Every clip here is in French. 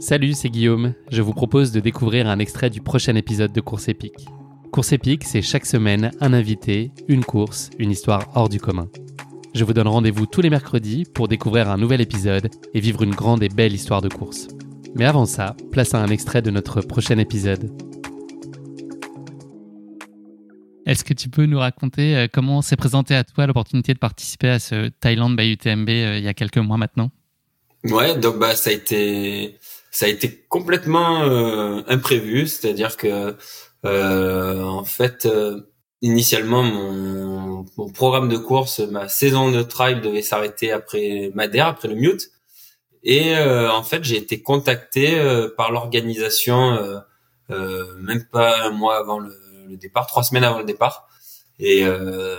Salut, c'est Guillaume. Je vous propose de découvrir un extrait du prochain épisode de Course épique. Course épique, c'est chaque semaine un invité, une course, une histoire hors du commun. Je vous donne rendez-vous tous les mercredis pour découvrir un nouvel épisode et vivre une grande et belle histoire de course. Mais avant ça, place à un extrait de notre prochain épisode. Est-ce que tu peux nous raconter euh, comment s'est présenté à toi l'opportunité de participer à ce Thailand by UTMB euh, il y a quelques mois maintenant? Ouais, donc bah ça a été ça a été complètement euh, imprévu, c'est-à-dire que en fait initialement mon, mon, programme de course, ma saison de trail devait s'arrêter après Madère, après le Mute, et en fait j'ai été contacté par l'organisation même pas un mois avant le départ, trois semaines avant le départ. Et, euh,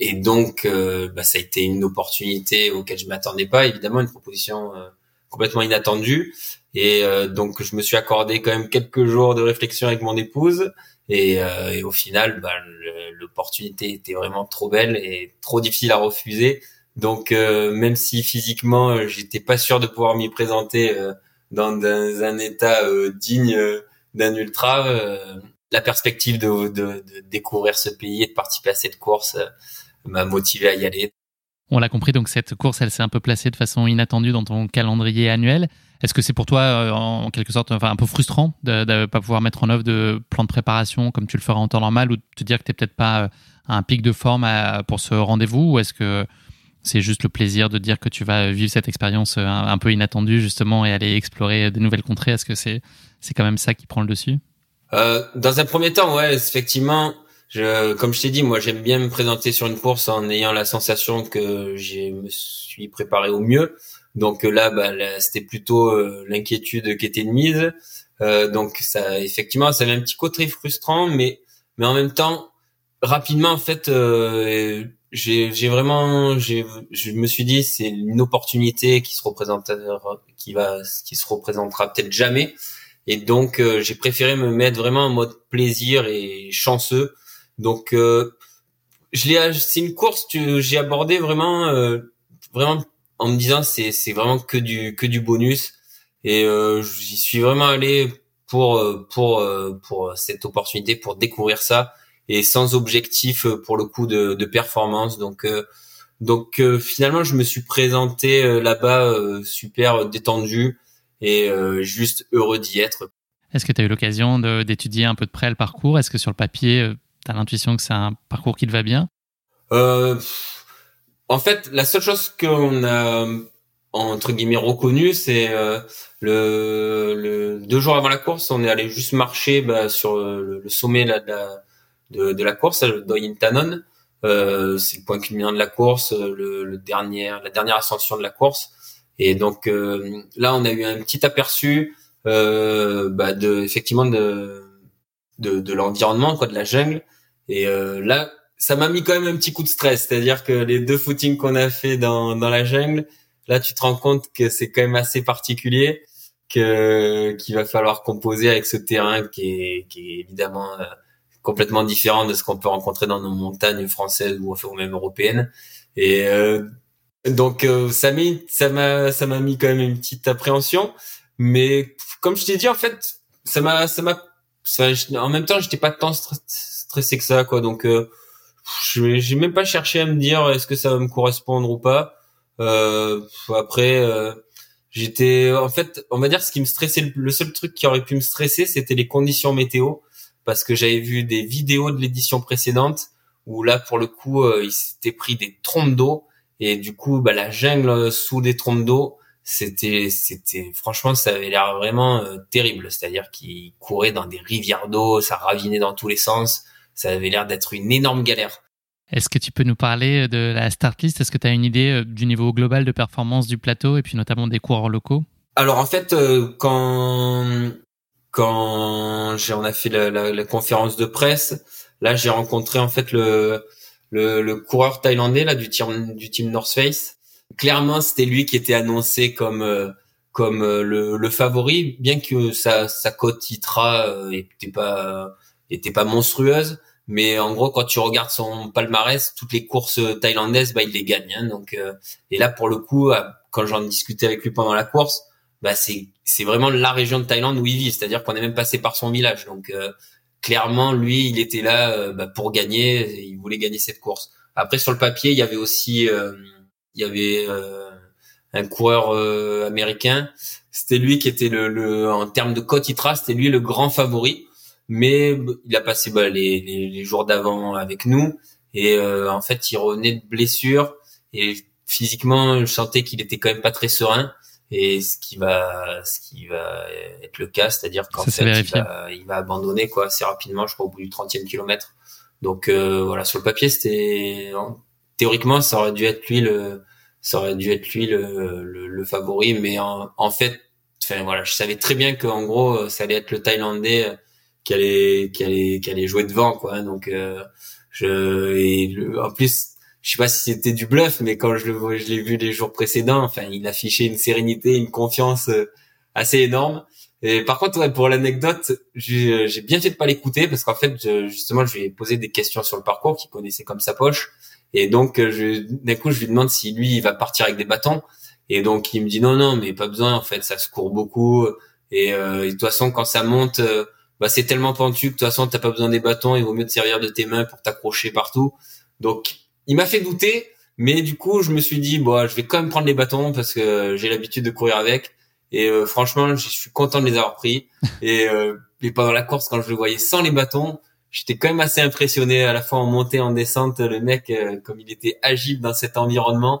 et donc, euh, bah, ça a été une opportunité auquel je m'attendais pas, évidemment, une proposition euh, complètement inattendue. Et donc, je me suis accordé quand même quelques jours de réflexion avec mon épouse. Et, et au final, bah, l'opportunité était vraiment trop belle et trop difficile à refuser. Donc, même si physiquement, j'étais pas sûr de pouvoir m'y présenter dans, dans, un état digne d'un ultra, la perspective de, de, de, découvrir ce pays et de participer à cette course euh, m'a motivé à y aller. On l'a compris, donc cette course, elle s'est un peu placée de façon inattendue dans ton calendrier annuel. Est-ce que c'est pour toi, euh, en quelque sorte, enfin, un peu frustrant de ne pas pouvoir mettre en œuvre de plan de préparation comme tu le feras en temps normal ou de te dire que tu n'es peut-être pas euh, à un pic de forme pour ce rendez-vous Ou est-ce que c'est juste le plaisir de dire que tu vas vivre cette expérience un, peu inattendue, justement, et aller explorer de nouvelles contrées? Est-ce que c'est quand même ça qui prend le dessus? Euh, dans un premier temps, ouais, effectivement, je, comme je t'ai dit, moi j'aime bien me présenter sur une course en ayant la sensation que je me suis préparé au mieux. Donc là, bah, c'était plutôt euh, l'inquiétude qui était de mise. Euh, donc ça, effectivement, ça avait un petit côté frustrant, mais mais en même temps, rapidement, en fait, euh, j'ai vraiment, je me suis dit, c'est une opportunité qui se représentera, qui va, qui se représentera peut-être jamais. Et donc, euh, j'ai préféré me mettre vraiment en mode plaisir et chanceux. Donc, euh, je c'est une course que j'ai abordé vraiment, euh, vraiment en me disant c'est c'est vraiment que du que du bonus. Et j'y suis vraiment allé pour pour pour cette opportunité, pour découvrir ça et sans objectif pour le coup de, de performance. Donc donc finalement, je me suis présenté là-bas super détendu et euh, juste heureux d'y être. Est-ce que tu as eu l'occasion d'étudier un peu de près le parcours? Est-ce que sur le papier, euh, tu as l'intuition que c'est un parcours qui te va bien euh, En fait, la seule chose qu'on a entre guillemets reconnu, c'est le, le, deux jours avant la course, on est allé juste marcher bah, sur le, sommet là, de, la, de, la course, le Doyintanon. Euh, c'est le point culminant de la course, le, le dernier, la dernière ascension de la course. Et donc euh, là, on a eu un petit aperçu euh, bah, de effectivement de de, de l'environnement, quoi, de la jungle. Et euh, là, ça m'a mis quand même un petit coup de stress, c'est-à-dire que les deux footings qu'on a fait dans dans la jungle, là, tu te rends compte que c'est quand même assez particulier, que qu'il va falloir composer avec ce terrain qui est qui est évidemment complètement différent de ce qu'on peut rencontrer dans nos montagnes françaises ou, ou même européennes. Et euh, donc euh, ça m'a ça m'a ça m'a mis quand même une petite appréhension, mais comme je t'ai dit en fait, ça m'a ça m'a en même temps j'étais pas tant que ça quoi. Donc euh, j'ai même pas cherché à me dire est-ce que ça va me correspondre ou pas. Euh, après euh, j'étais en fait, on va dire ce qui me stressait, le seul truc qui aurait pu me stresser, c'était les conditions météo, parce que j'avais vu des vidéos de l'édition précédente où là pour le coup euh, il s'était pris des trompes d'eau et du coup bah la jungle sous des trompes d'eau c'était c'était franchement ça avait l'air vraiment euh, terrible c'est-à-dire qu'il courait dans des rivières d'eau ça ravinait dans tous les sens ça avait l'air d'être une énorme galère. Est-ce que tu peux nous parler de la start list? Est-ce que tu as une idée euh, du niveau global de performance du plateau et puis notamment des coureurs locaux? Alors en fait, quand quand on a fait la, la, la, conférence de presse, là j'ai rencontré en fait le, le, le coureur thaïlandais là du team du team North Face. Clairement, c'était lui qui était annoncé comme euh, comme euh, le, le, favori, bien que sa sa cote ITRA euh, était pas était pas monstrueuse. Mais en gros, quand tu regardes son palmarès, toutes les courses thaïlandaises, bah, il les gagne. Hein, donc, et là, pour le coup, quand j'en discutais avec lui pendant la course, bah, c'est c'est vraiment la région de Thaïlande où il vit. C'est-à-dire qu'on est même passé par son village. Donc, clairement, lui, il était là euh, bah, pour gagner. Il voulait gagner cette course. Après, sur le papier, il y avait aussi, euh, il y avait euh, un coureur américain. C'était lui qui était le, le en termes de cote c'était lui le grand favori. Mais il a passé bah, les, les, les, jours d'avant avec nous. Et en fait, il revenait de blessure. Et physiquement, je sentais qu'il était quand même pas très serein. Et ce qui va ce qui va être le cas c'est-à-dire qu'en fait il va, il va, abandonner quoi assez rapidement je crois au bout du 30e kilomètre. Donc euh, voilà sur le papier c'était théoriquement ça aurait dû être lui le ça aurait dû être lui le, le, favori. Mais en, en fait enfin voilà je savais très bien qu'en gros ça allait être le thaïlandais qui allait qui allait qui allait jouer devant quoi donc euh, je et en plus je sais pas si c'était du bluff, mais quand je le je l'ai vu les jours précédents, enfin, il affichait une sérénité, une confiance euh, assez énorme. Et par contre, ouais, pour l'anecdote, j'ai bien fait de pas l'écouter parce qu'en fait, justement, je lui ai posé des questions sur le parcours qu'il connaissait comme sa poche. Et donc, euh, d'un coup, je lui demande si lui, il va partir avec des bâtons. Et donc, il me dit non, non, mais pas besoin. En fait, ça se court beaucoup. Et, euh, de toute façon, quand ça monte, euh, bah, c'est tellement pentu que de toute façon, t'as pas besoin des bâtons. Il vaut mieux te servir de tes mains pour t'accrocher partout. Donc, il m'a fait douter, mais du coup, je me suis dit, bon, je vais quand même prendre les bâtons parce que j'ai l'habitude de courir avec. Et euh, franchement, je suis content de les avoir pris. Et, euh, et pendant la course, quand je le voyais sans les bâtons, j'étais quand même assez impressionné à la fois en montée, en descente. Le mec, euh, comme il était agile dans cet environnement.